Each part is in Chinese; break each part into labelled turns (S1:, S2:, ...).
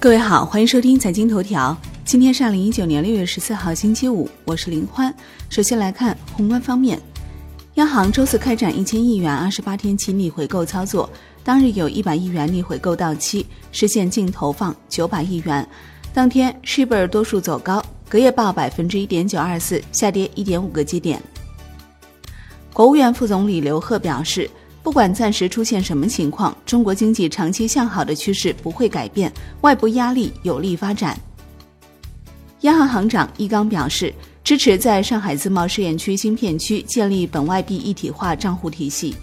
S1: 各位好，欢迎收听财经头条。今天是二零一九年六月十四号，星期五，我是林欢。首先来看宏观方面，央行周四开展一千亿元二十八天期逆回购操作，当日有一百亿元逆回购到期，实现净投放九百亿元。当天 s h i b r 多数走高，隔夜报百分之一点九二四，下跌一点五个基点。国务院副总理刘鹤表示。不管暂时出现什么情况，中国经济长期向好的趋势不会改变，外部压力有利发展。央行行长易纲表示，支持在上海自贸试验区新片区建立本外币一体化账户体系。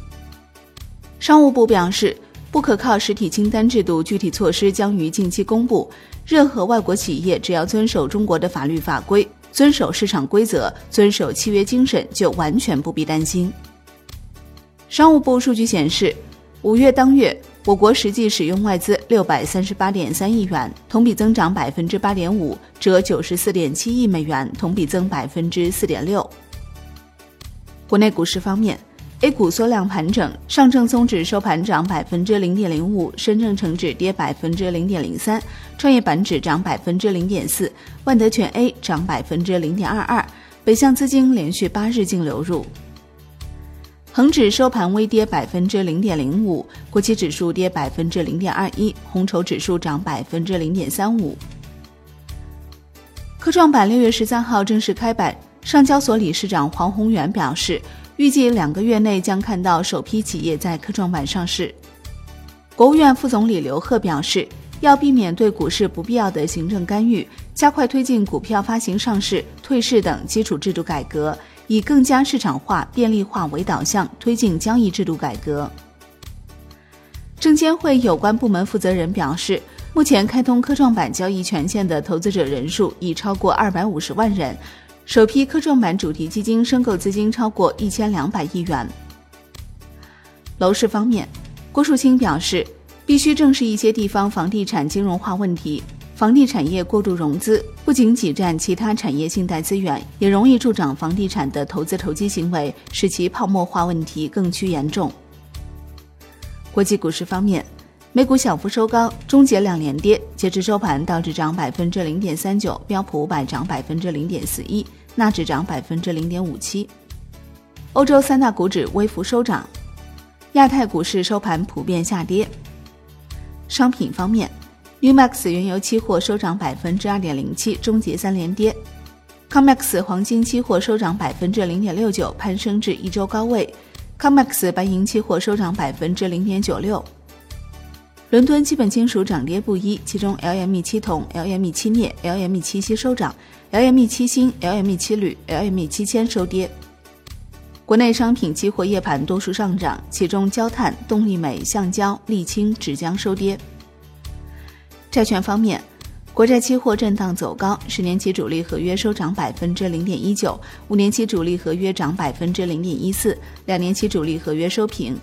S1: 商务部表示，不可靠实体清单制度具体措施将于近期公布，任何外国企业只要遵守中国的法律法规，遵守市场规则，遵守契约精神，就完全不必担心。商务部数据显示，五月当月，我国实际使用外资六百三十八点三亿元，同比增长百分之八点五，折九十四点七亿美元，同比增百分之四点六。国内股市方面，A 股缩量盘整，上证综指收盘涨百分之零点零五，深证成指跌百分之零点零三，创业板指涨百分之零点四，万德全 A 涨百分之零点二二，北向资金连续八日净流入。恒指收盘微跌百分之零点零五，国企指数跌百分之零点二一，红筹指数涨百分之零点三五。科创板六月十三号正式开板，上交所理事长黄宏元表示，预计两个月内将看到首批企业在科创板上市。国务院副总理刘鹤表示，要避免对股市不必要的行政干预，加快推进股票发行、上市、退市等基础制度改革。以更加市场化、便利化为导向，推进交易制度改革。证监会有关部门负责人表示，目前开通科创板交易权限的投资者人数已超过二百五十万人，首批科创板主题基金申购资金超过一千两百亿元。楼市方面，郭树清表示，必须正视一些地方房地产金融化问题。房地产业过度融资，不仅挤占其他产业信贷资源，也容易助长房地产的投资投机行为，使其泡沫化问题更趋严重。国际股市方面，美股小幅收高，终结两连跌。截至收盘，道指涨百分之零点三九，标普五百涨百分之零点四一，纳指涨百分之零点五七。欧洲三大股指微幅收涨，亚太股市收盘普遍下跌。商品方面。Umax 原油期货收涨百分之二点零七，终结三连跌。Comex 黄金期货收涨百分之零点六九，攀升至一周高位。Comex 白银期货收涨百分之零点九六。伦敦基本金属涨跌不一，其中 LME 七铜、LME 七镍、LME 七锡收涨，LME 七锌、LME 七铝、LME 七铅收跌。国内商品期货夜盘多数上涨，其中焦炭、动力煤、橡胶、沥青、纸浆收跌。债券方面，国债期货震荡走高，十年期主力合约收涨百分之零点一九，五年期主力合约涨百分之零点一四，两年期主力合约收平。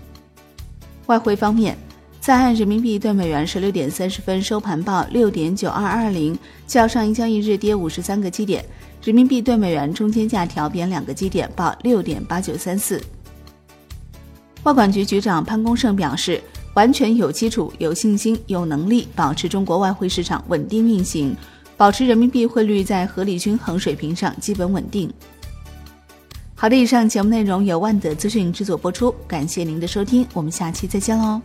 S1: 外汇方面，在岸人民币对美元十六点三十分收盘报六点九二二零，较上一交易日跌五十三个基点，人民币对美元中间价调贬两个基点，报六点八九三四。外管局局长潘功胜表示。完全有基础、有信心、有能力保持中国外汇市场稳定运行，保持人民币汇率在合理均衡水平上基本稳定。好的，以上节目内容由万德资讯制作播出，感谢您的收听，我们下期再见喽。